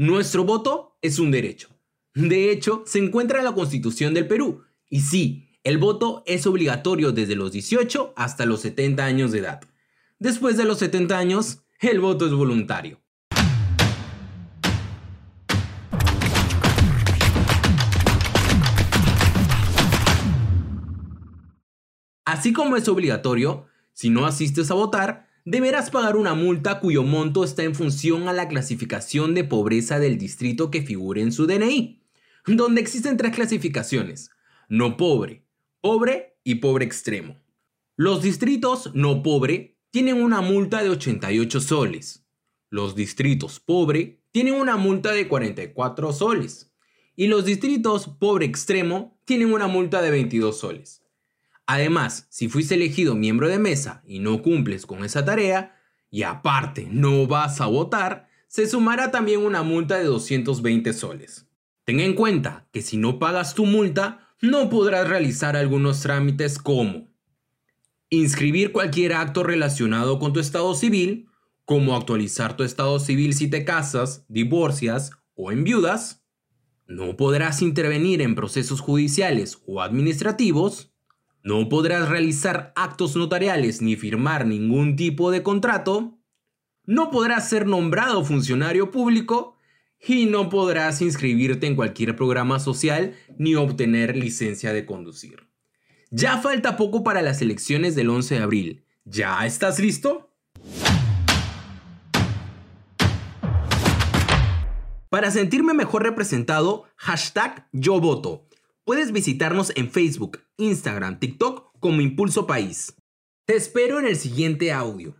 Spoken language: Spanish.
Nuestro voto es un derecho. De hecho, se encuentra en la Constitución del Perú. Y sí, el voto es obligatorio desde los 18 hasta los 70 años de edad. Después de los 70 años, el voto es voluntario. Así como es obligatorio, si no asistes a votar, deberás pagar una multa cuyo monto está en función a la clasificación de pobreza del distrito que figure en su DNI, donde existen tres clasificaciones, no pobre, pobre y pobre extremo. Los distritos no pobre tienen una multa de 88 soles. Los distritos pobre tienen una multa de 44 soles. Y los distritos pobre extremo tienen una multa de 22 soles. Además, si fuiste elegido miembro de mesa y no cumples con esa tarea, y aparte no vas a votar, se sumará también una multa de 220 soles. Ten en cuenta que si no pagas tu multa, no podrás realizar algunos trámites como inscribir cualquier acto relacionado con tu estado civil, como actualizar tu estado civil si te casas, divorcias o enviudas, no podrás intervenir en procesos judiciales o administrativos, no podrás realizar actos notariales ni firmar ningún tipo de contrato. No podrás ser nombrado funcionario público y no podrás inscribirte en cualquier programa social ni obtener licencia de conducir. Ya falta poco para las elecciones del 11 de abril. ¿Ya estás listo? Para sentirme mejor representado, hashtag yo voto. Puedes visitarnos en Facebook, Instagram, TikTok como Impulso País. Te espero en el siguiente audio.